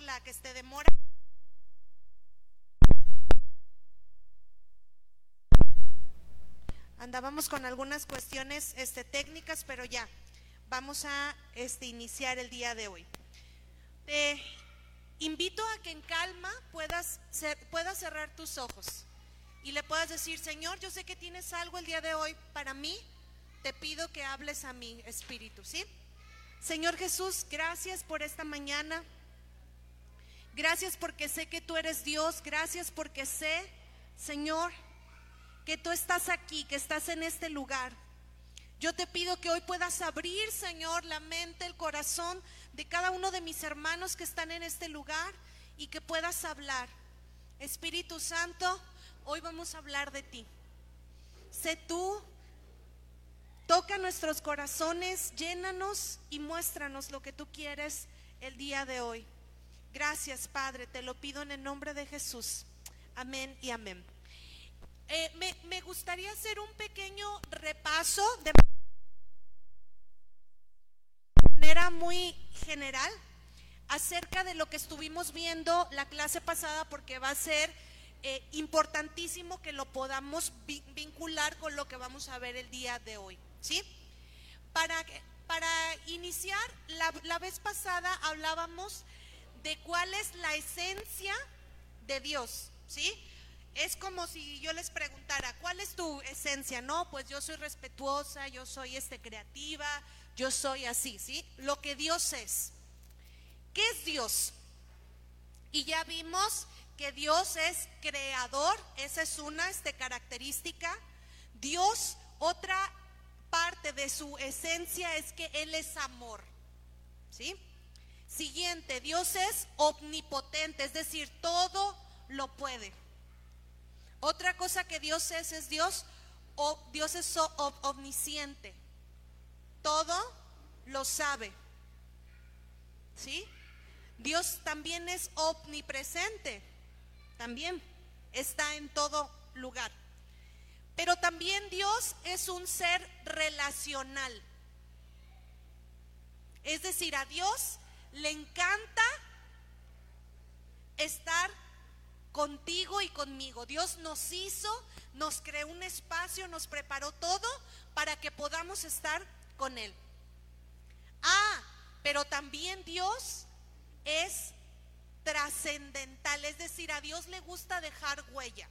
la que esté demora. Andábamos con algunas cuestiones este, técnicas, pero ya, vamos a este, iniciar el día de hoy. Te invito a que en calma puedas, puedas cerrar tus ojos y le puedas decir, Señor, yo sé que tienes algo el día de hoy para mí, te pido que hables a mi espíritu, ¿sí? Señor Jesús, gracias por esta mañana. Gracias porque sé que tú eres Dios. Gracias porque sé, Señor, que tú estás aquí, que estás en este lugar. Yo te pido que hoy puedas abrir, Señor, la mente, el corazón de cada uno de mis hermanos que están en este lugar y que puedas hablar. Espíritu Santo, hoy vamos a hablar de ti. Sé tú Toca nuestros corazones, llénanos y muéstranos lo que tú quieres el día de hoy. Gracias, Padre, te lo pido en el nombre de Jesús. Amén y amén. Eh, me, gustaría hacer un pequeño repaso de manera muy general acerca de lo que estuvimos viendo la clase pasada porque va a ser eh, importantísimo que lo podamos vincular con lo que vamos a ver el día de hoy. ¿sí? Para, para iniciar, la, vez pasada hablábamos de cuál es la esencia de Dios, ¿sí? Es como si yo les preguntara, ¿cuál es tu esencia? No, pues yo soy respetuosa, yo soy este creativa, yo soy así, ¿sí? Lo que Dios es. ¿Qué es Dios? Y ya vimos que Dios es creador, esa es una este, característica. Dios, otra parte de su esencia es que Él es amor. ¿Sí? Siguiente, Dios es omnipotente, es decir, todo lo puede. Otra cosa que Dios es, es Dios, o Dios es omnisciente. Todo lo sabe. ¿Sí? Dios también es omnipresente. También está en todo lugar. Pero también Dios es un ser relacional. Es decir, a Dios le encanta estar contigo y conmigo. Dios nos hizo, nos creó un espacio, nos preparó todo para que podamos estar con Él. Ah, pero también Dios es trascendental, es decir, a Dios le gusta dejar huella.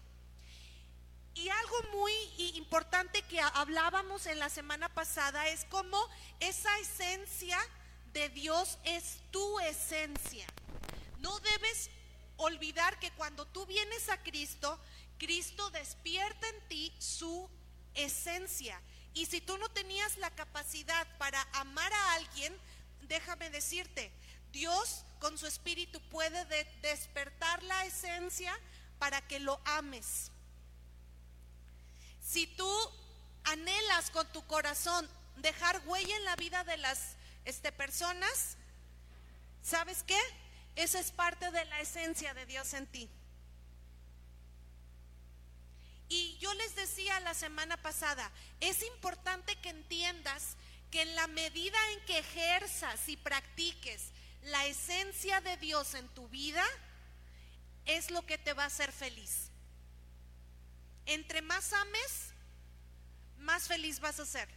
Y algo muy importante que hablábamos en la semana pasada es cómo esa esencia de Dios es tu esencia. No debes olvidar que cuando tú vienes a Cristo, Cristo despierta en ti su esencia. Y si tú no tenías la capacidad para amar a alguien, déjame decirte, Dios con su espíritu puede despertar la esencia para que lo ames. Si tú anhelas con tu corazón dejar huella en la vida de las este, personas, ¿sabes qué? Esa es parte de la esencia de Dios en ti. Y yo les decía la semana pasada, es importante que entiendas que en la medida en que ejerzas y practiques la esencia de Dios en tu vida, es lo que te va a hacer feliz. Entre más ames, más feliz vas a ser.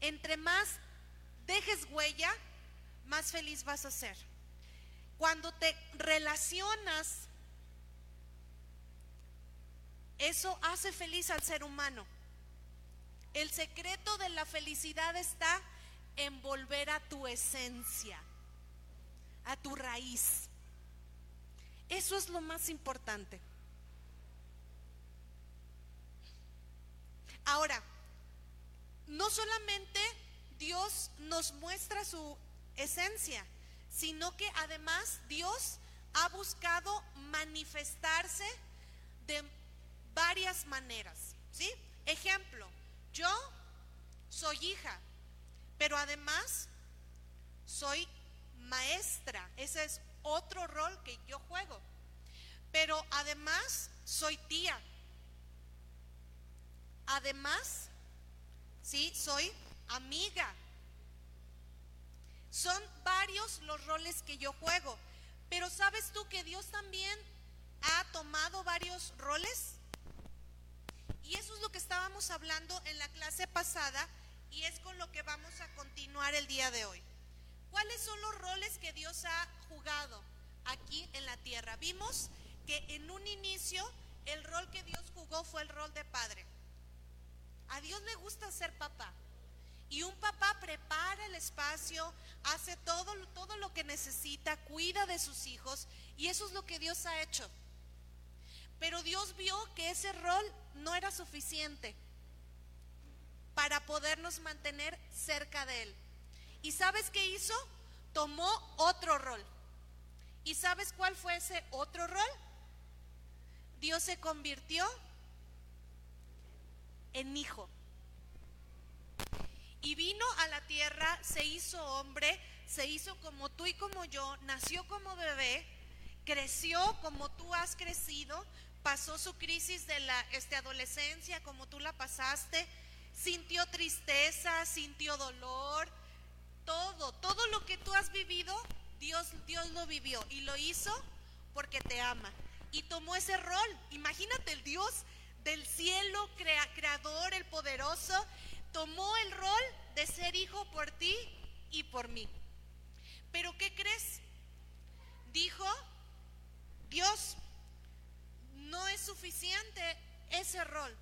Entre más dejes huella, más feliz vas a ser. Cuando te relacionas, eso hace feliz al ser humano. El secreto de la felicidad está en volver a tu esencia, a tu raíz. Eso es lo más importante. Ahora, no solamente Dios nos muestra su esencia, sino que además Dios ha buscado manifestarse de varias maneras. ¿Sí? Ejemplo, yo soy hija, pero además soy maestra. Ese es otro rol que yo juego. Pero además soy tía, Además, sí, soy amiga. Son varios los roles que yo juego, Pero ¿sabes tú que Dios también ha tomado varios roles? Y eso es lo que estábamos hablando en la clase pasada y es con lo que vamos a continuar el día de hoy. ¿Cuáles son los roles que Dios ha jugado aquí en la tierra? Vimos que en un inicio el rol que Dios jugó fue el rol de padre. A Dios le gusta ser papá. Y un papá prepara el espacio, hace todo, todo lo que necesita, cuida de sus hijos. Y eso es lo que Dios ha hecho. Pero Dios vio que ese rol no era suficiente para podernos mantener cerca de Él. ¿Y sabes qué hizo? Tomó otro rol. ¿Y sabes cuál fue ese otro rol? Dios se convirtió en hijo. Y vino a la tierra, se hizo hombre, se hizo como tú y como yo, nació como bebé, creció como tú has crecido, pasó su crisis de la este, adolescencia como tú la pasaste, sintió tristeza, sintió dolor, todo, todo lo que tú has vivido, Dios, Dios lo vivió y lo hizo porque te ama. Y tomó ese rol. Imagínate el Dios del cielo, creador, el poderoso, tomó el rol de ser hijo por ti y por mí. Pero ¿qué crees? Dijo, Dios, no es suficiente ese rol.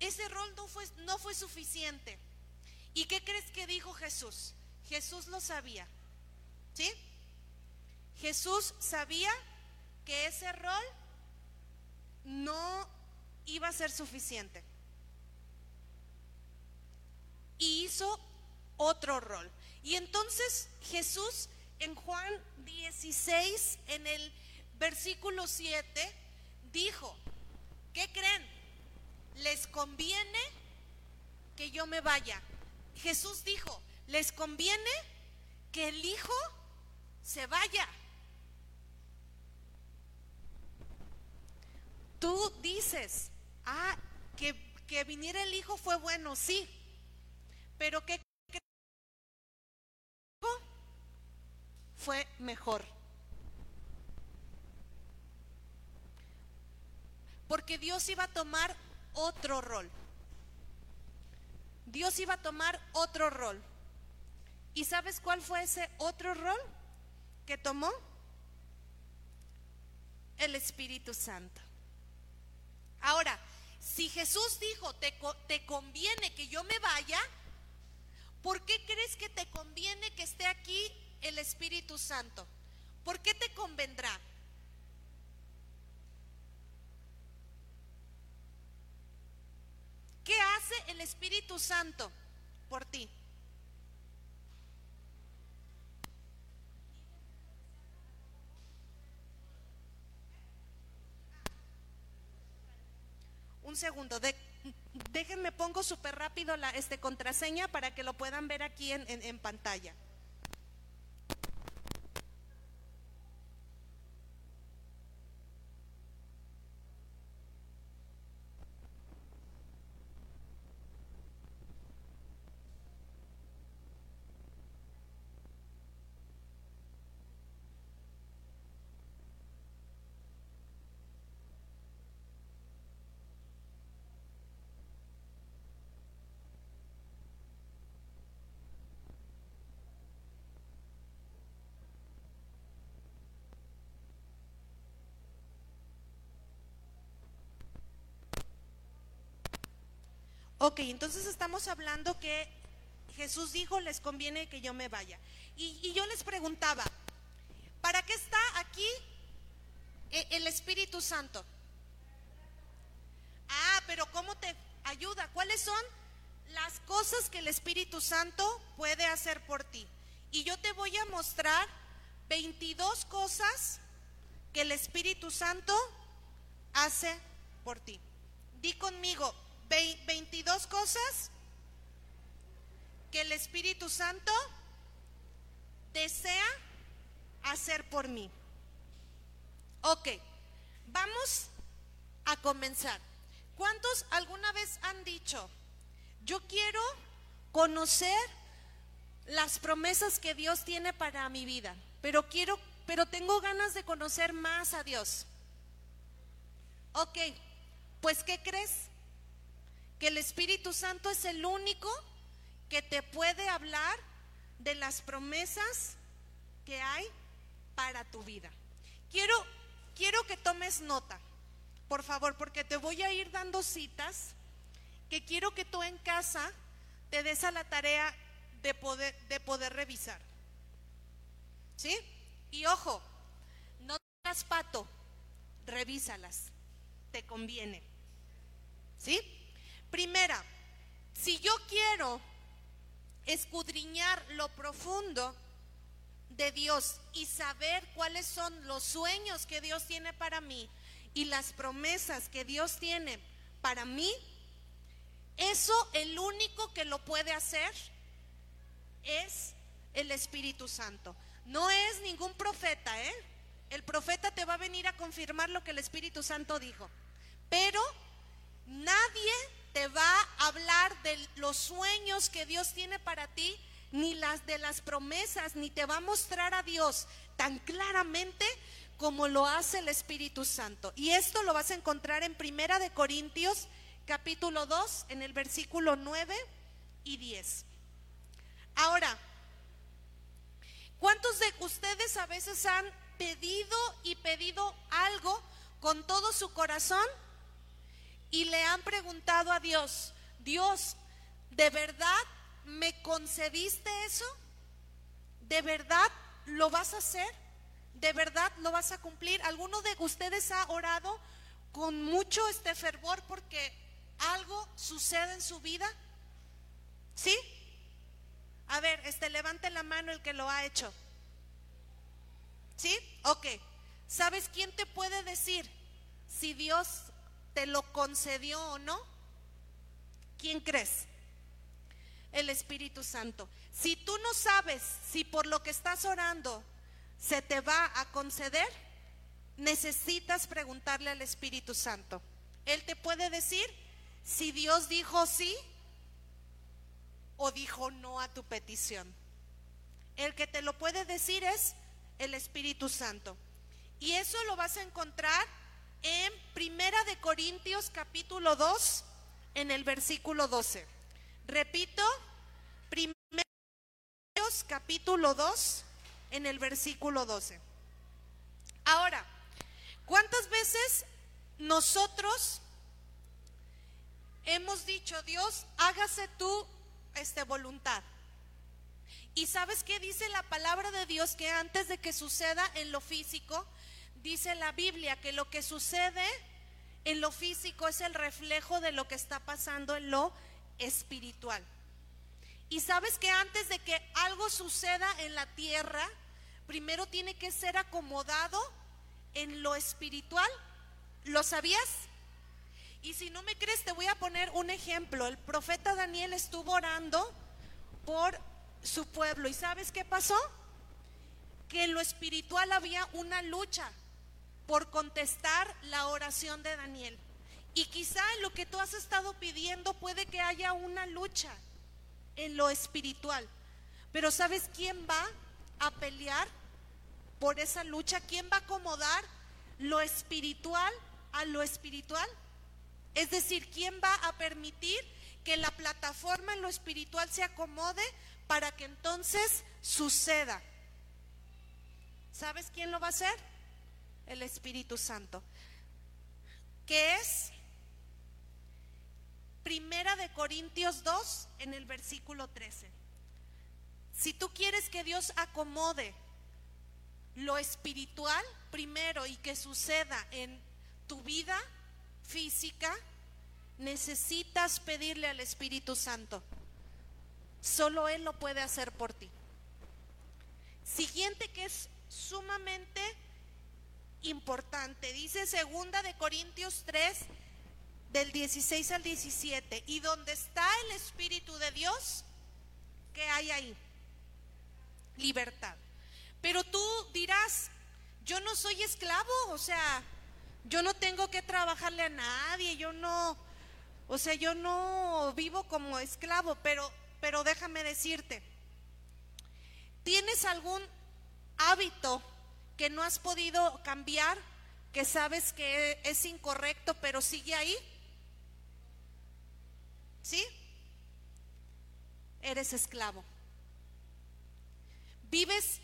Ese rol no fue, no fue suficiente. ¿Y qué crees que dijo Jesús? Jesús lo sabía. ¿Sí? Jesús sabía que ese rol no iba a ser suficiente. Y hizo otro rol. Y entonces Jesús en Juan 16, en el versículo 7, dijo, ¿qué creen? ¿Les conviene que yo me vaya? Jesús dijo, ¿les conviene que el Hijo se vaya? Tú dices, ah, que, que viniera el Hijo fue bueno, sí, pero ¿qué fue mejor? Porque Dios iba a tomar otro rol. Dios iba a tomar otro rol. ¿Y sabes cuál fue ese otro rol que tomó? El Espíritu Santo. Ahora, si Jesús dijo, te, te, conviene que yo me vaya, ¿por qué crees que te conviene que esté aquí el Espíritu Santo? ¿Por qué te convendrá? ¿Qué hace el Espíritu Santo por ti? Un segundo, déjenme pongo súper rápido la este, contraseña para que lo puedan ver aquí en pantalla. Ok, entonces estamos hablando que Jesús dijo, les conviene que yo me vaya. Y, yo les preguntaba, ¿para qué está aquí e, el Espíritu Santo? Ah, pero ¿cómo te ayuda? ¿Cuáles son las cosas que el Espíritu Santo puede hacer por ti? Y yo te voy a mostrar 22 cosas que el Espíritu Santo hace por ti. Di conmigo, 22 cosas que el Espíritu Santo desea hacer por mí. Ok, vamos a comenzar. ¿Cuántos alguna vez han dicho, yo quiero conocer las promesas que Dios tiene para mi vida, pero quiero, pero tengo ganas de conocer más a Dios. Ok, pues ¿qué crees? Que el Espíritu Santo es el único que te puede hablar de las promesas que hay para tu vida. Quiero, quiero que tomes nota, por favor, porque te voy a ir dando citas que quiero que tú en casa te des a la tarea de poder, de poder revisar. ¿Sí? Y ojo, no tengas pato, revísalas, te conviene. ¿Sí? Primera, si yo quiero escudriñar lo profundo de Dios y saber cuáles son los sueños que Dios tiene para mí y las promesas que Dios tiene para mí, eso el único que lo puede hacer es el Espíritu Santo. No es ningún profeta, ¿eh? El profeta te va a venir a confirmar lo que el Espíritu Santo dijo. Pero nadie te va a hablar de los sueños que Dios tiene para ti, ni las de las promesas, ni te va a mostrar a Dios tan claramente como lo hace el Espíritu Santo. Y esto lo vas a encontrar en Primera de Corintios capítulo 2 en el versículo 9 y 10. Ahora, ¿cuántos de ustedes a veces han pedido y pedido algo con todo su corazón y le han preguntado a Dios, Dios, ¿de verdad me concediste eso? ¿De verdad lo vas a hacer? ¿De verdad lo vas a cumplir? ¿Alguno de ustedes ha orado con mucho este fervor porque algo sucede en su vida? ¿Sí? A ver, este levante la mano el que lo ha hecho. ¿Sí? Ok. ¿Sabes quién te puede decir si Dios te lo concedió o no? ¿Quién crees? El Espíritu Santo. Si tú no sabes si por lo que estás orando se te va a conceder, necesitas preguntarle al Espíritu Santo. Él te puede decir si Dios dijo sí o dijo no a tu petición. El que te lo puede decir es el Espíritu Santo. Y eso lo vas a encontrar en Primera de Corintios capítulo 2 en el versículo 12. Repito, Primera de Corintios capítulo 2 en el versículo 12. Ahora, ¿cuántas veces nosotros hemos dicho, Dios, hágase tú esta voluntad? Y sabes qué dice la palabra de Dios que antes de que suceda en lo físico, dice la Biblia que lo que sucede en lo físico es el reflejo de lo que está pasando en lo espiritual. Y sabes que antes de que algo suceda en la tierra, primero tiene que ser acomodado en lo espiritual. ¿Lo sabías? Y si no me crees, te voy a poner un ejemplo. El profeta Daniel estuvo orando por su pueblo. ¿Y sabes qué pasó? Que en lo espiritual había una lucha por contestar la oración de Daniel. Y quizá lo que tú has estado pidiendo puede que haya una lucha en lo espiritual. Pero ¿sabes quién va a pelear por esa lucha? ¿Quién va a acomodar lo espiritual a lo espiritual? Es decir, ¿quién va a permitir que la plataforma en lo espiritual se acomode para que entonces suceda? ¿Sabes quién lo va a hacer? El Espíritu Santo, que es Primera de Corintios 2 en el versículo 13. Si tú quieres que Dios acomode lo espiritual primero y que suceda en tu vida física, necesitas pedirle al Espíritu Santo. Solo Él lo puede hacer por ti. Siguiente que es sumamente importante. Dice segunda de Corintios 3 del 16 al 17. Y donde está el Espíritu de Dios, ¿qué hay ahí? Libertad. Pero tú dirás, yo no soy esclavo, o sea, yo no tengo que trabajarle a nadie, yo no, o sea, yo no vivo como esclavo, pero pero déjame decirte, ¿tienes algún hábito que no has podido cambiar, que sabes que es incorrecto, pero sigue ahí? ¿Sí? Eres esclavo. Vives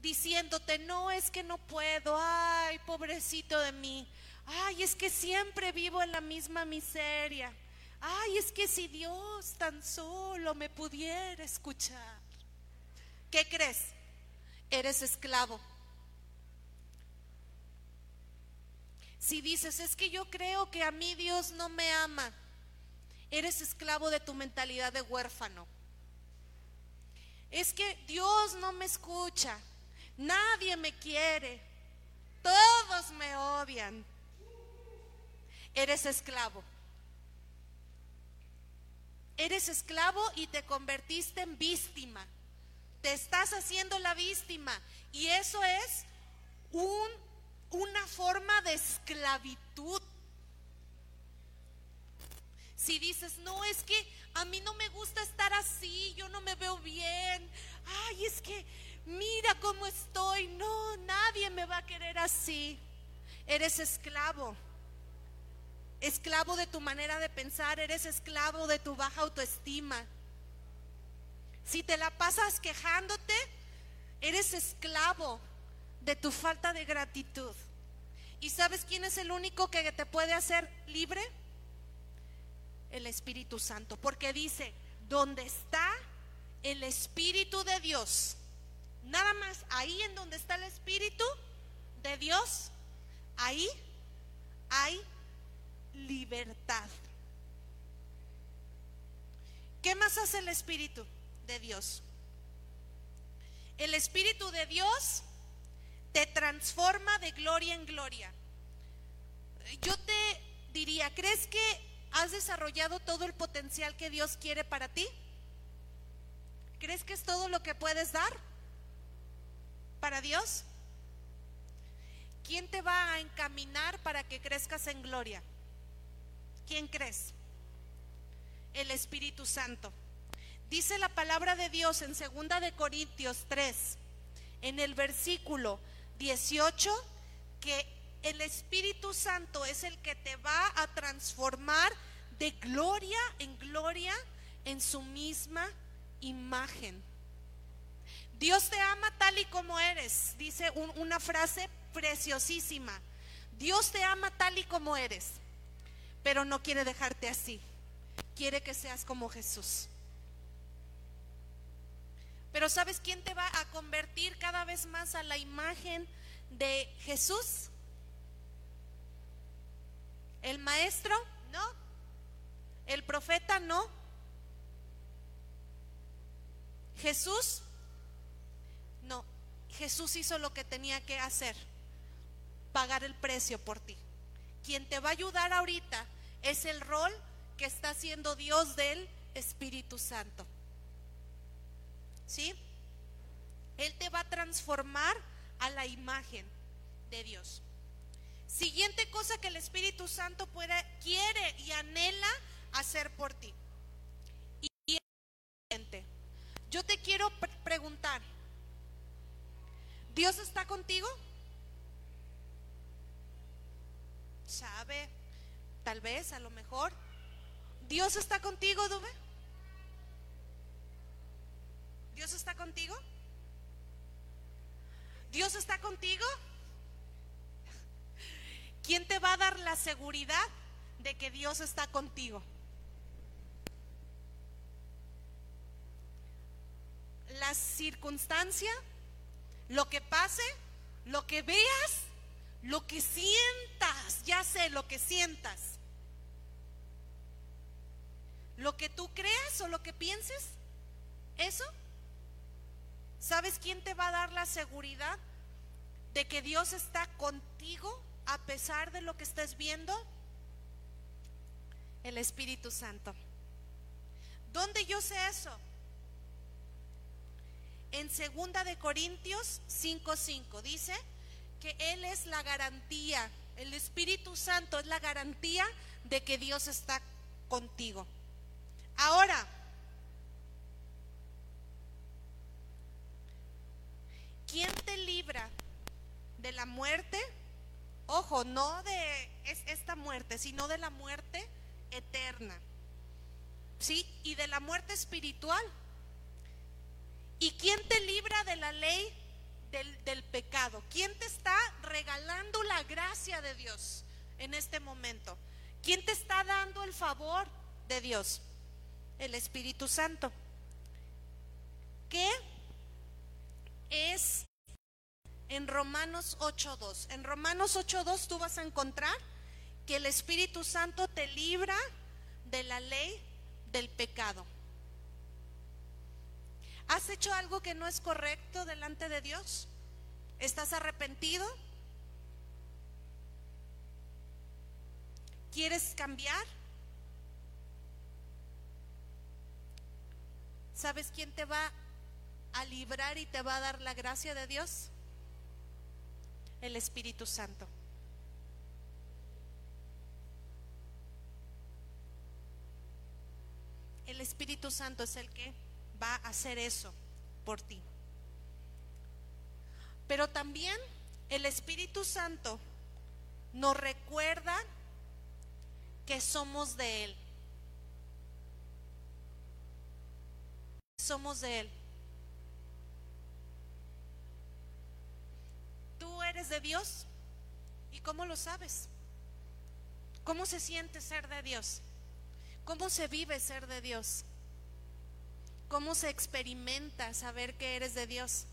diciéndote, no es que no puedo, ay, pobrecito de mí, ay, es que siempre vivo en la misma miseria, ay, es que si Dios tan solo me pudiera escuchar. ¿Qué crees? Eres esclavo. Si dices, es que yo creo que a mí Dios no me ama, eres esclavo de tu mentalidad de huérfano. Es que Dios no me escucha, nadie me quiere, todos me odian. Eres esclavo. Eres esclavo y te convertiste en víctima. Te estás haciendo la víctima. Y eso es un, una forma de esclavitud. Si dices, no, es que a mí no me gusta estar así, yo no me veo bien. Ay, es que mira cómo estoy. No, nadie me va a querer así. Eres esclavo. Esclavo de tu manera de pensar, eres esclavo de tu baja autoestima. Si te la pasas quejándote, eres esclavo de tu falta de gratitud. ¿Y sabes quién es el único que te puede hacer libre? El Espíritu Santo. Porque dice, donde está el Espíritu de Dios, nada más ahí en donde está el Espíritu de Dios, ahí hay libertad. ¿Qué más hace el Espíritu de Dios? El Espíritu de Dios te transforma de gloria en gloria. Yo te diría, ¿crees que has desarrollado todo el potencial que Dios quiere para ti? ¿Crees que es todo lo que puedes dar para Dios? ¿Quién te va a encaminar para que crezcas en gloria? ¿Quién crees? El Espíritu Santo. Dice la palabra de Dios en 2 de Corintios 3, en el versículo 18, que el Espíritu Santo es el que te va a transformar de gloria en gloria en su misma imagen. Dios te ama tal y como eres, dice una frase preciosísima. Dios te ama tal y como eres pero no quiere dejarte así. Quiere que seas como Jesús. Pero ¿sabes quién te va a convertir cada vez más a la imagen de Jesús? ¿El maestro? No. ¿El profeta? No. ¿Jesús? No. Jesús hizo lo que tenía que hacer. Pagar el precio por ti quien te va a ayudar ahorita es el rol que está haciendo Dios del Espíritu Santo. ¿Sí? Él te va a transformar a la imagen de Dios. Siguiente cosa que el Espíritu Santo puede, quiere y anhela hacer por ti. Y yo te quiero preguntar, ¿Dios está contigo? sabe, tal vez, a lo mejor. ¿Dios está contigo, Dube? ¿Dios está contigo? ¿Dios está contigo? ¿Quién te va a dar la seguridad de que Dios está contigo? La circunstancia, lo que pase, lo que veas, lo que sientas, ya sé lo que sientas. Lo que tú creas o lo que pienses, eso. ¿Sabes quién te va a dar la seguridad de que Dios está contigo a pesar de lo que estés viendo? El Espíritu Santo. ¿Dónde yo sé eso? En segunda de Corintios 5:5 dice, que Él es la garantía, el Espíritu Santo es la garantía de que Dios está contigo. Ahora, ¿quién te libra de la muerte? Ojo, no de esta muerte, sino de la muerte eterna. ¿Sí? Y de la muerte espiritual. ¿Y quién te libra de la ley del, del, pecado? ¿Quién te está regalando la gracia de Dios en este momento? ¿Quién te está dando el favor de Dios? El Espíritu Santo. ¿Qué es en Romanos 8.2? En Romanos 8.2 tú vas a encontrar que el Espíritu Santo te libra de la ley del pecado. ¿Has hecho algo que no es correcto delante de Dios? ¿Estás arrepentido? ¿Quieres cambiar? ¿Sabes quién te va a librar y te va a dar la gracia de Dios? El Espíritu Santo. El Espíritu Santo es el que va a hacer eso por ti. Pero también el Espíritu Santo nos recuerda que somos de Él. Somos de Él. ¿Tú eres de Dios? ¿Y cómo lo sabes? ¿Cómo se siente ser de Dios? ¿Cómo se vive ser de Dios? ¿Cómo se experimenta saber que eres de Dios?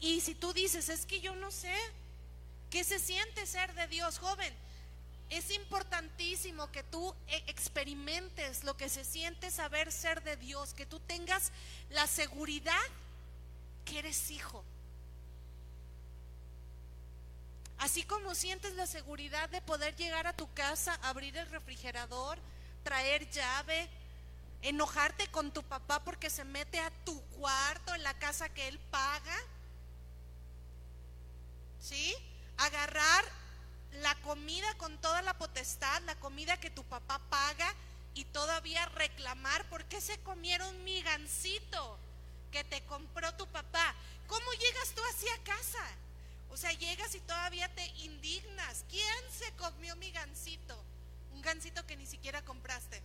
Y si tú dices, es que yo no sé, ¿qué se siente ser de Dios, joven? Es importantísimo que tú e, experimentes lo que se siente saber ser de Dios, que tú tengas la seguridad que eres hijo. Así como sientes la seguridad de poder llegar a tu casa, abrir el refrigerador, traer llave, enojarte con tu papá porque se mete a tu cuarto en la casa que él paga. ¿Sí? Agarrar la comida con toda la potestad, la comida que tu papá paga y todavía reclamar por qué se comieron mi gancito que te compró tu papá. ¿Cómo llegas tú así a casa? O sea, llegas y todavía te indignas. ¿Quién se comió mi gancito? gancito que ni siquiera compraste?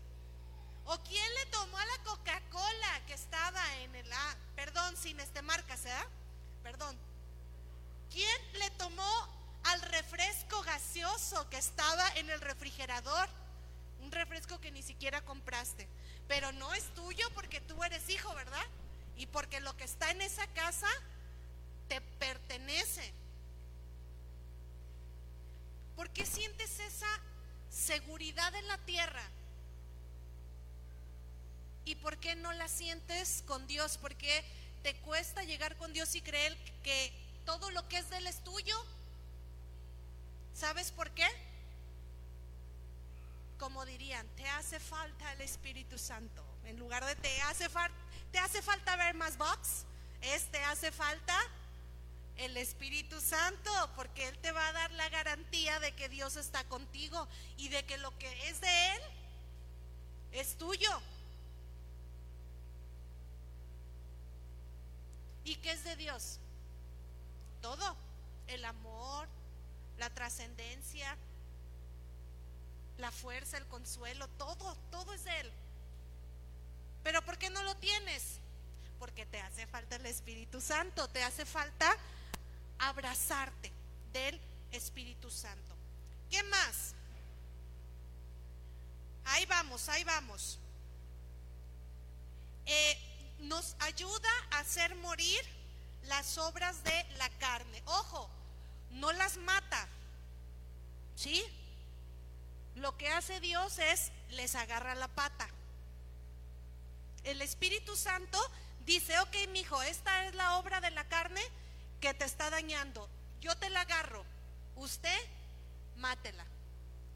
¿O quién le tomó a la Coca-Cola que estaba en el... Ah, perdón, sin este marca, ¿se Perdón. ¿Quién le tomó al refresco gaseoso que estaba en el refrigerador? Un refresco que ni siquiera compraste. Pero no es tuyo porque tú eres hijo, ¿verdad? Y porque lo que está en esa casa te pertenece. ¿Por qué sientes esa seguridad en la tierra. ¿Y por qué no la sientes con Dios? Porque te cuesta llegar con Dios y creer que todo lo que es de Él es tuyo. ¿Sabes por qué? Como dirían, te hace falta el Espíritu Santo. En lugar de te hace, te hace falta ver más box, es te hace falta el Espíritu Santo, porque Él te va a dar la garantía de que Dios está contigo y de que lo que es de Él es tuyo. ¿Y qué es de Dios? Todo. El amor, la trascendencia, la fuerza, el consuelo, todo, todo es de Él. Pero ¿por qué no lo tienes? Porque te hace falta el Espíritu Santo, te hace falta abrazarte del Espíritu Santo. ¿Qué más? Ahí vamos, ahí vamos. Eh, nos ayuda a hacer morir las obras de la carne. Ojo, no las mata. ¿Sí? Lo que hace Dios es les agarra la pata. El Espíritu Santo dice, ok, mijo, esta es la obra de la carne, te está dañando, yo te la agarro, usted mátela.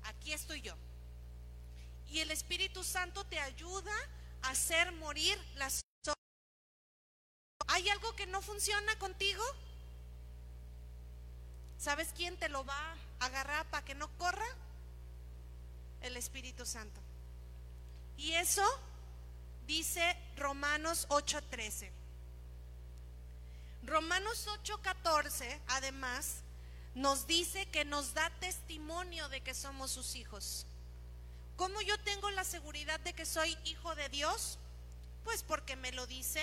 Aquí estoy yo. Y el Espíritu Santo te ayuda a hacer morir las ¿Hay algo que no funciona contigo? ¿Sabes quién te lo va a agarrar para que no corra? El Espíritu Santo. Y eso dice Romanos 8:13. Romanos 8:14, además, nos dice que nos da testimonio de que somos sus hijos. ¿Cómo yo tengo la seguridad de que soy hijo de Dios? Pues porque me lo dice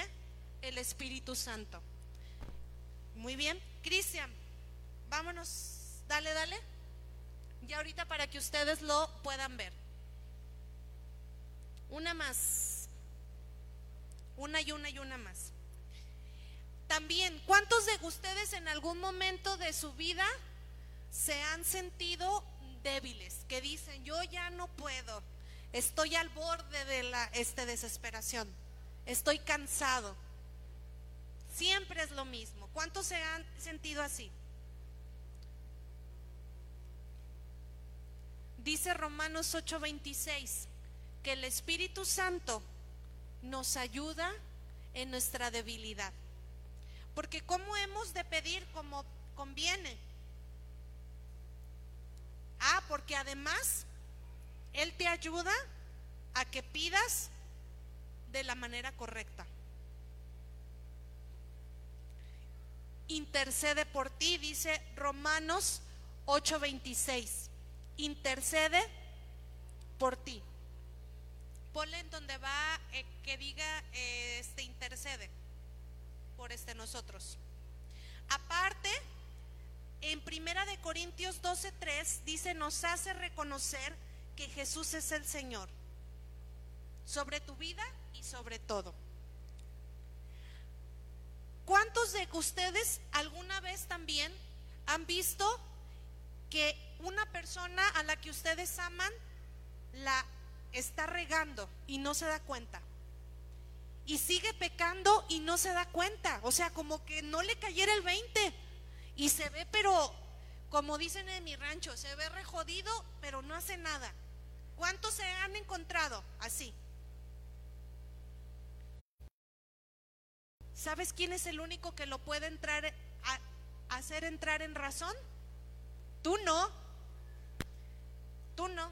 el Espíritu Santo. Muy bien, Cristian, vámonos, dale, dale. Y ahorita para que ustedes lo puedan ver. Una más. Una y una y una más. También, ¿cuántos de ustedes en algún momento de su vida se han sentido débiles? Que dicen, yo ya no puedo, estoy al borde de la este, desesperación, estoy cansado. Siempre es lo mismo. ¿Cuántos se han sentido así? Dice Romanos 8:26 que el Espíritu Santo nos ayuda en nuestra debilidad. Porque ¿cómo hemos de pedir como conviene? Ah, porque además Él te ayuda a que pidas de la manera correcta. Intercede por ti, dice Romanos 8:26. Intercede por ti. Ponle en donde va eh, que diga eh, este intercede por este nosotros. Aparte, en Primera de Corintios 12:3 dice, nos hace reconocer que Jesús es el Señor sobre tu vida y sobre todo. ¿Cuántos de ustedes alguna vez también han visto que una persona a la que ustedes aman la está regando y no se da cuenta? Y sigue pecando y no se da cuenta. O sea, como que no le cayera el 20. Y se ve, pero como dicen en mi rancho, se ve rejodido, pero no hace nada. ¿Cuántos se han encontrado así? ¿Sabes quién es el único que lo puede entrar a, hacer entrar en razón? Tú no. Tú no.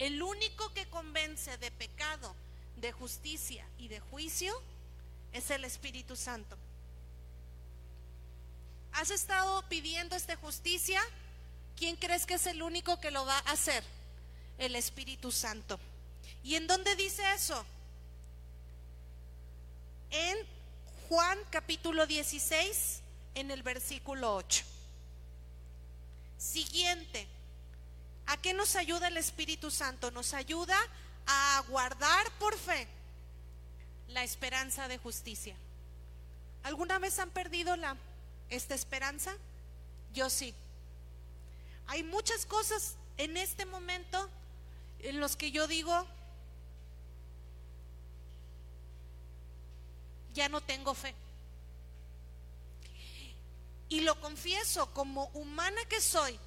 El único que convence de pecado de justicia y de juicio es el Espíritu Santo. ¿Has estado pidiendo esta justicia? ¿Quién crees que es el único que lo va a hacer? El Espíritu Santo. ¿Y en dónde dice eso? En Juan capítulo 16, en el versículo 8. Siguiente. ¿A qué nos ayuda el Espíritu Santo? Nos ayuda a guardar por fe la esperanza de justicia. ¿Alguna vez han perdido la, esta esperanza? Yo sí. Hay muchas cosas en este momento en los que yo digo, ya no tengo fe. Y lo confieso, como humana que soy,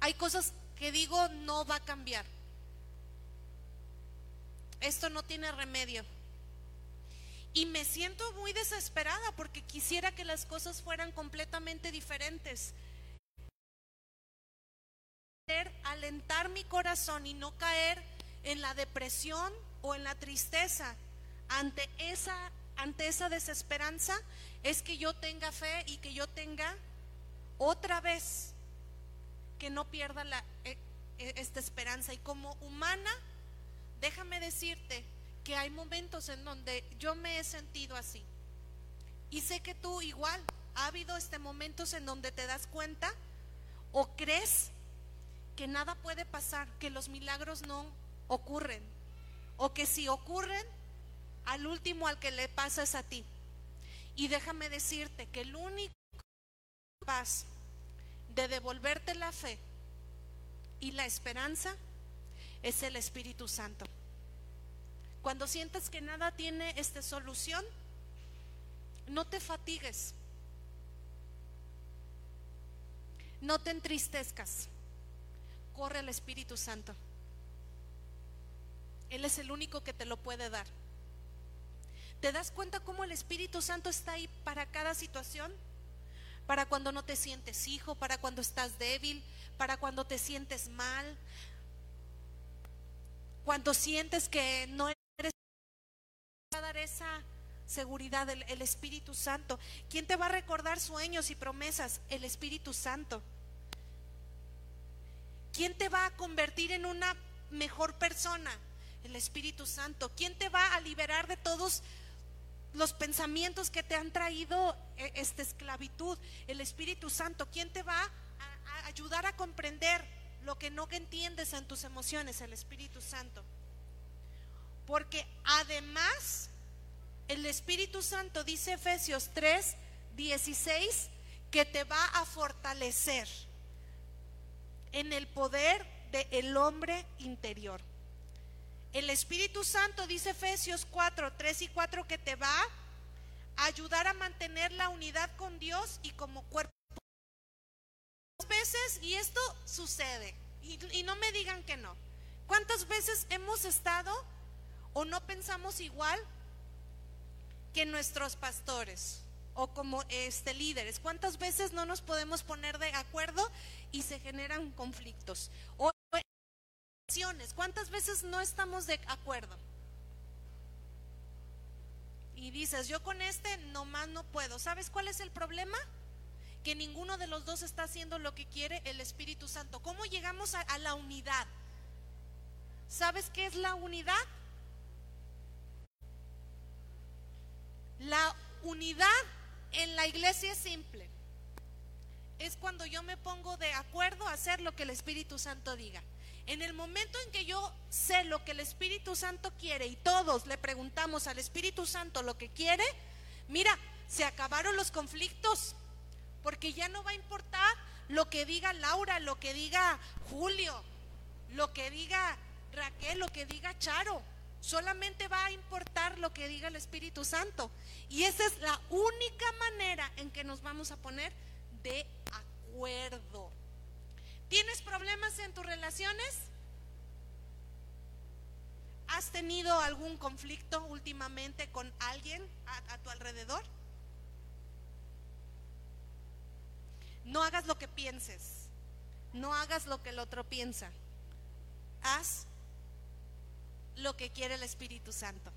hay cosas que digo no va a cambiar esto no tiene remedio. Y me siento muy desesperada porque quisiera que las cosas fueran completamente diferentes. Alentar mi corazón y no caer en la depresión o en la tristeza ante esa, ante esa desesperanza es que yo tenga fe y que yo tenga otra vez que no pierda la, e, e, esta esperanza. Y como humana déjame decirte que hay momentos en donde yo me he sentido así. Y sé que tú igual, ha habido este momentos en donde te das cuenta o crees que nada puede pasar, que los milagros no ocurren, o que si ocurren, al último al que le pasa es a ti. Y déjame decirte que el único paz de devolverte la fe y la esperanza es el Espíritu Santo. Cuando sientas que nada tiene esta solución, no te fatigues. No te entristezcas. Corre al Espíritu Santo. Él es el único que te lo puede dar. ¿Te das cuenta cómo el Espíritu Santo está ahí para cada situación? Para cuando no te sientes hijo, para cuando estás débil, para cuando te sientes mal, cuando sientes que no eres a dar esa seguridad? El, Espíritu Santo. ¿Quién te va a recordar sueños y promesas? El Espíritu Santo. ¿Quién te va a convertir en una mejor persona? El Espíritu Santo. ¿Quién te va a liberar de todos los pensamientos que te han traído eh, esta esclavitud? El Espíritu Santo. ¿Quién te va a, ayudar a comprender lo que no entiendes en tus emociones? El Espíritu Santo. Porque además, el Espíritu Santo dice Efesios 3, 16, que te va a fortalecer en el poder del hombre interior. El Espíritu Santo, dice Efesios 4, 3 y 4, que te va a ayudar a mantener la unidad con Dios y como cuerpo. Veces, y esto sucede, y, y no me digan que no, ¿cuántas veces hemos estado o no pensamos igual que nuestros pastores? o como este líderes. ¿Cuántas veces no nos podemos poner de acuerdo y se generan conflictos? O ¿cuántas veces no estamos de acuerdo? Y dices, yo con este nomás no puedo. ¿Sabes cuál es el problema? Que ninguno de los dos está haciendo lo que quiere el Espíritu Santo. ¿Cómo llegamos a, la unidad? ¿Sabes qué es la unidad? La unidad en la iglesia es simple. Es cuando yo me pongo de acuerdo a hacer lo que el Espíritu Santo diga. En el momento en que yo sé lo que el Espíritu Santo quiere y todos le preguntamos al Espíritu Santo lo que quiere, mira, se acabaron los conflictos, porque ya no va a importar lo que diga Laura, lo que diga Julio, lo que diga Raquel, lo que diga Charo. Solamente va a importar lo que diga el Espíritu Santo. Y esa es la única manera en que nos vamos a poner de acuerdo. ¿Tienes problemas en tus relaciones? ¿Has tenido algún conflicto últimamente con alguien a, tu alrededor? No hagas lo que pienses. No hagas lo que el otro piensa. Haz lo que quiere el Espíritu Santo.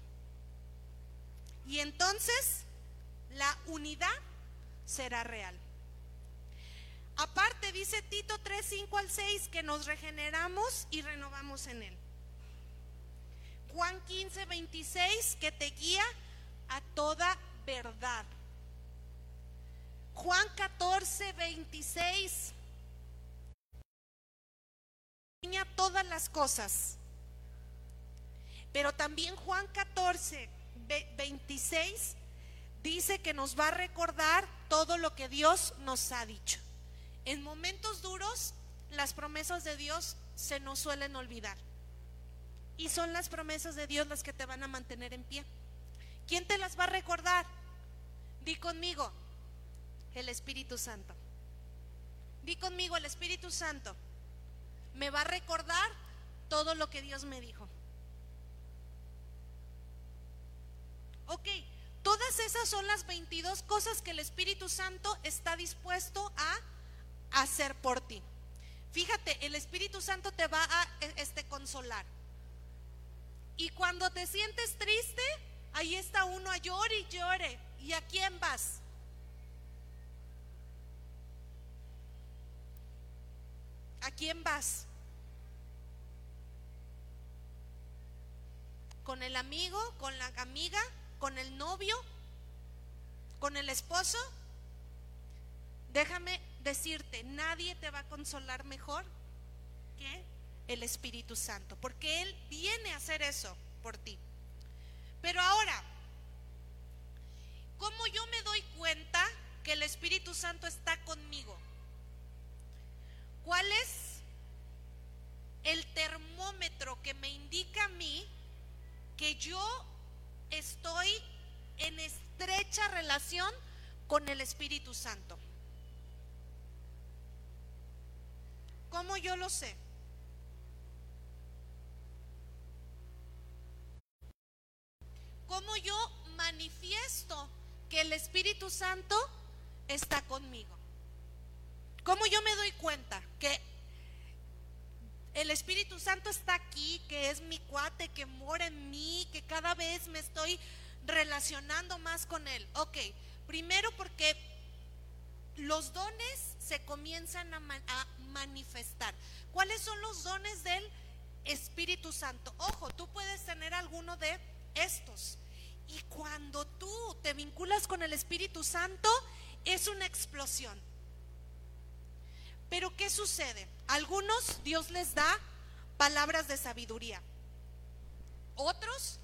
Y entonces la unidad será real. Aparte dice Tito 3, 5 al 6 que nos regeneramos y renovamos en él. Juan 15, 26 que te guía a toda verdad. Juan 14, 26 enseña todas las cosas. Pero también Juan 14, 26 dice que nos va a recordar todo lo que Dios nos ha dicho. En momentos duros, las promesas de Dios se nos suelen olvidar. Y son las promesas de Dios las que te van a mantener en pie. ¿Quién te las va a recordar? Di conmigo, el Espíritu Santo. Di conmigo, el Espíritu Santo. Me va a recordar todo lo que Dios me dijo. Ok, todas esas son las 22 cosas que el Espíritu Santo está dispuesto a hacer por ti. Fíjate, el Espíritu Santo te va a e, este, consolar. Y cuando te sientes triste, ahí está uno a llore y llore. ¿Y a quién vas? ¿A quién vas? ¿Con el amigo? ¿Con la amiga? ¿Con el novio? ¿Con el esposo? Déjame decirte, nadie te va a consolar mejor que el Espíritu Santo, porque Él viene a hacer eso por ti. Pero ahora, ¿cómo yo me doy cuenta que el Espíritu Santo está conmigo? ¿Cuál es el termómetro que me indica a mí que yo estoy en estrecha relación con el Espíritu Santo? ¿Cómo yo lo sé? ¿Cómo yo manifiesto que el Espíritu Santo está conmigo? ¿Cómo yo me doy cuenta que el Espíritu Santo está aquí, que es mi cuate, que mora en mí, que cada vez me estoy relacionando más con Él. Ok, primero porque los dones se comienzan a, manifestar. ¿Cuáles son los dones del Espíritu Santo? Ojo, tú puedes tener alguno de estos. Y cuando tú te vinculas con el Espíritu Santo, es una explosión. Pero ¿qué sucede? Algunos Dios les da palabras de sabiduría. Otros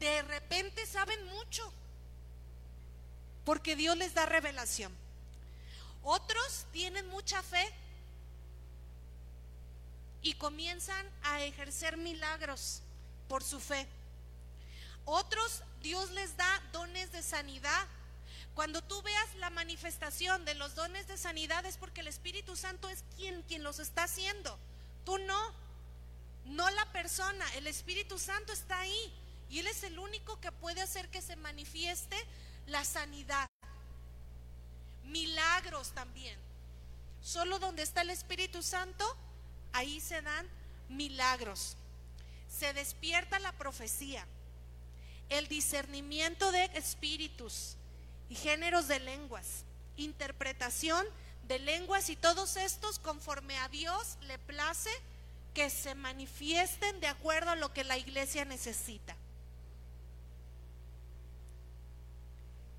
de repente saben mucho. Porque Dios les da revelación. Otros tienen mucha fe y comienzan a ejercer milagros por su fe. Otros Dios les da dones de sanidad. Cuando tú veas la manifestación de los dones de sanidad es porque el Espíritu Santo es quien, quien los está haciendo. Tú no, no la persona, el Espíritu Santo está ahí y Él es el único que puede hacer que se manifieste la sanidad. Milagros también. Solo donde está el Espíritu Santo, ahí se dan milagros. Se despierta la profecía el discernimiento de espíritus y géneros de lenguas, interpretación de lenguas y todos estos conforme a Dios le place que se manifiesten de acuerdo a lo que la iglesia necesita.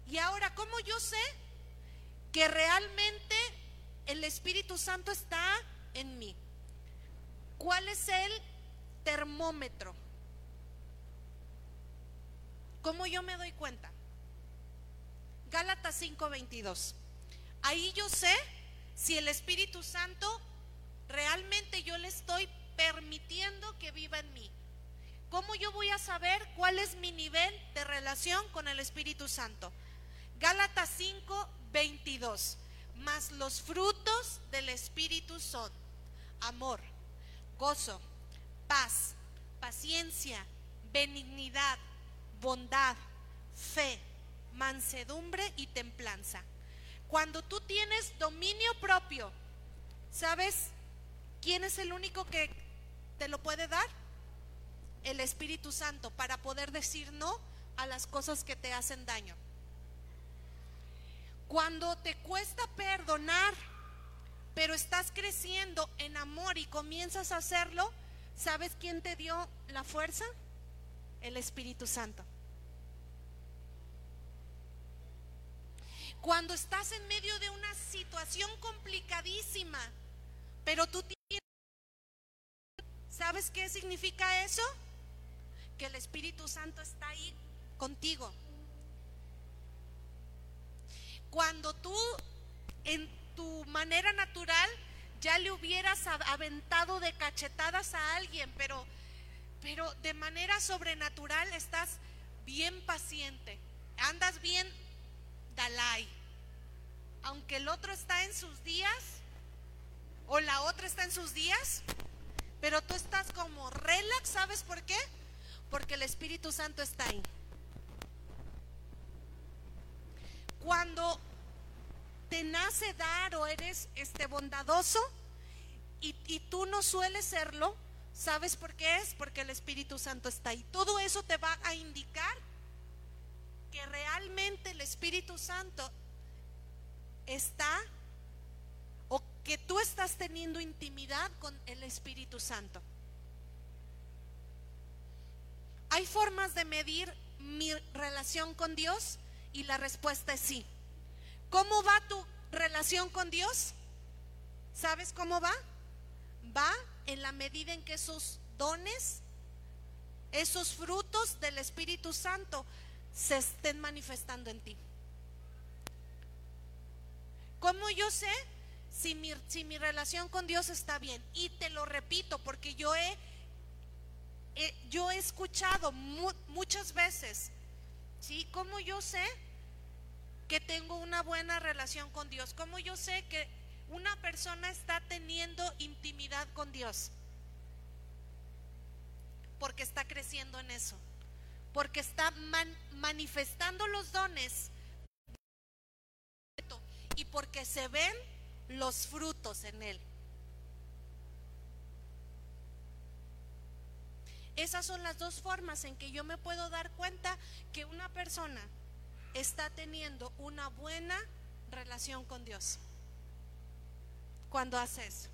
Y ahora, ¿cómo yo sé que realmente el Espíritu Santo está en mí? ¿Cuál es el termómetro? ¿Cómo yo me doy cuenta? Gálatas 5:22. Ahí yo sé si el Espíritu Santo realmente yo le estoy permitiendo que viva en mí. ¿Cómo yo voy a saber cuál es mi nivel de relación con el Espíritu Santo? Gálatas 5:22. Mas los frutos del Espíritu son amor, gozo, paz, paciencia, benignidad bondad, fe, mansedumbre y templanza. Cuando tú tienes dominio propio, ¿sabes quién es el único que te lo puede dar? El Espíritu Santo para poder decir no a las cosas que te hacen daño. Cuando te cuesta perdonar, pero estás creciendo en amor y comienzas a hacerlo, ¿sabes quién te dio la fuerza? El Espíritu Santo. Cuando estás en medio de una situación complicadísima, pero tú tienes... ¿Sabes qué significa eso? Que el Espíritu Santo está ahí contigo. Cuando tú en tu manera natural ya le hubieras aventado de cachetadas a alguien, pero, pero de manera sobrenatural estás bien paciente, andas bien Dalai. Aunque el otro está en sus días o la otra está en sus días, pero tú estás como relax, ¿sabes por qué? Porque el Espíritu Santo está ahí. Cuando te nace dar o eres este bondadoso y, y tú no sueles serlo, ¿sabes por qué es? Porque el Espíritu Santo está ahí. Todo eso te va a indicar que realmente el Espíritu Santo está o que tú estás teniendo intimidad con el Espíritu Santo. ¿Hay formas de medir mi relación con Dios? Y la respuesta es sí. ¿Cómo va tu relación con Dios? ¿Sabes cómo va? Va en la medida en que esos dones, esos frutos del Espíritu Santo se estén manifestando en ti. ¿Cómo yo sé si mi, relación con Dios está bien? Y te lo repito porque yo he, yo he escuchado muchas veces, ¿sí? ¿Cómo yo sé que tengo una buena relación con Dios? ¿Cómo yo sé que una persona está teniendo intimidad con Dios? Porque está creciendo en eso porque está manifestando los dones y porque se ven los frutos en él. Esas son las dos formas en que yo me puedo dar cuenta que una persona está teniendo una buena relación con Dios. Cuando hace eso.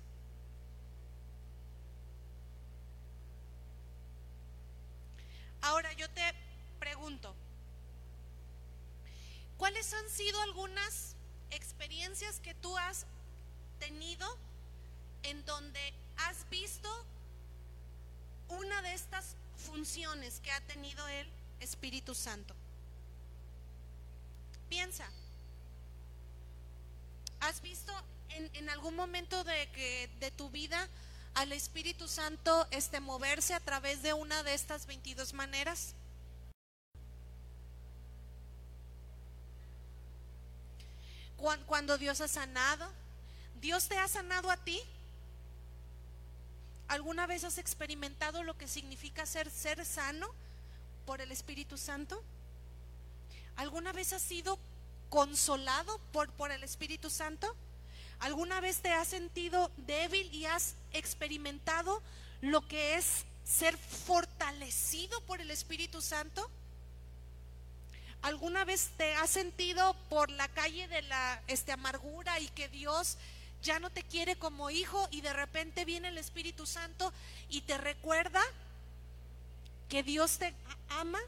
Ahora yo te pregunto, ¿cuáles han sido algunas experiencias que tú has tenido en donde has visto una de estas funciones que ha tenido el Espíritu Santo? Piensa, ¿has visto en, algún momento de, que, de tu vida al Espíritu Santo este, moverse a través de una de estas 22 maneras? Cuando Dios ha sanado, Dios te ha sanado a ti. ¿Alguna vez has experimentado lo que significa ser ser sano por el Espíritu Santo? ¿Alguna vez has sido consolado por, por el Espíritu Santo? ¿Alguna vez te has sentido débil y has experimentado lo que es ser fortalecido por el Espíritu Santo? ¿Alguna vez te has sentido por la calle de la este, amargura y que Dios ya no te quiere como hijo y de repente viene el Espíritu Santo y te recuerda que Dios te ama?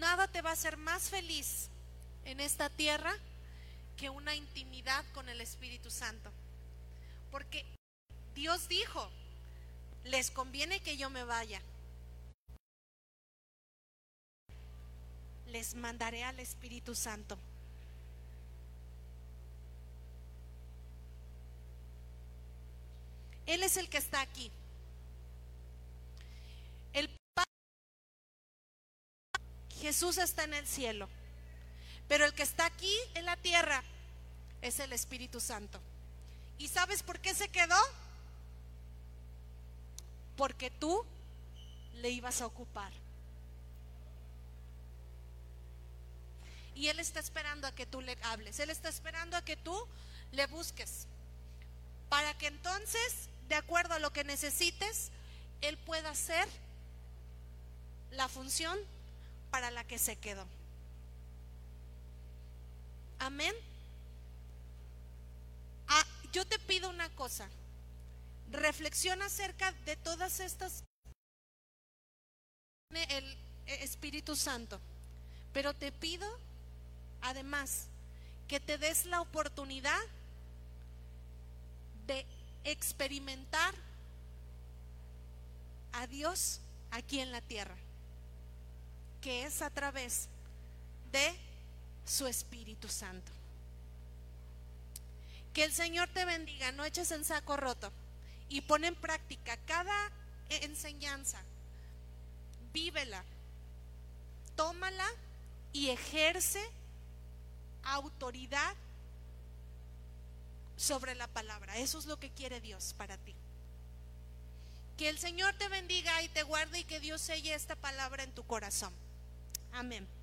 Nada te va a hacer más feliz en esta tierra que una intimidad con el Espíritu Santo. Porque Dios dijo, les conviene que yo me vaya. Les mandaré al Espíritu Santo. Él es el que está aquí. Jesús está en el cielo. Pero el que está aquí en la tierra es el Espíritu Santo. ¿Y sabes por qué se quedó? Porque tú le ibas a ocupar. Y Él está esperando a que tú le hables. Él está esperando a que tú le busques. Para que entonces, de acuerdo a lo que necesites, Él pueda hacer la función para la que se quedó. Amén. Ah, yo te pido una cosa. Reflexiona acerca de todas estas el Espíritu Santo. Pero te pido además que te des la oportunidad de experimentar a Dios aquí en la tierra que es a través de su Espíritu Santo. Que el Señor te bendiga, no eches en saco roto y pon en práctica cada enseñanza, vívela, tómala y ejerce autoridad sobre la palabra. Eso es lo que quiere Dios para ti. Que el Señor te bendiga y te guarde y que Dios selle esta palabra en tu corazón. Amén.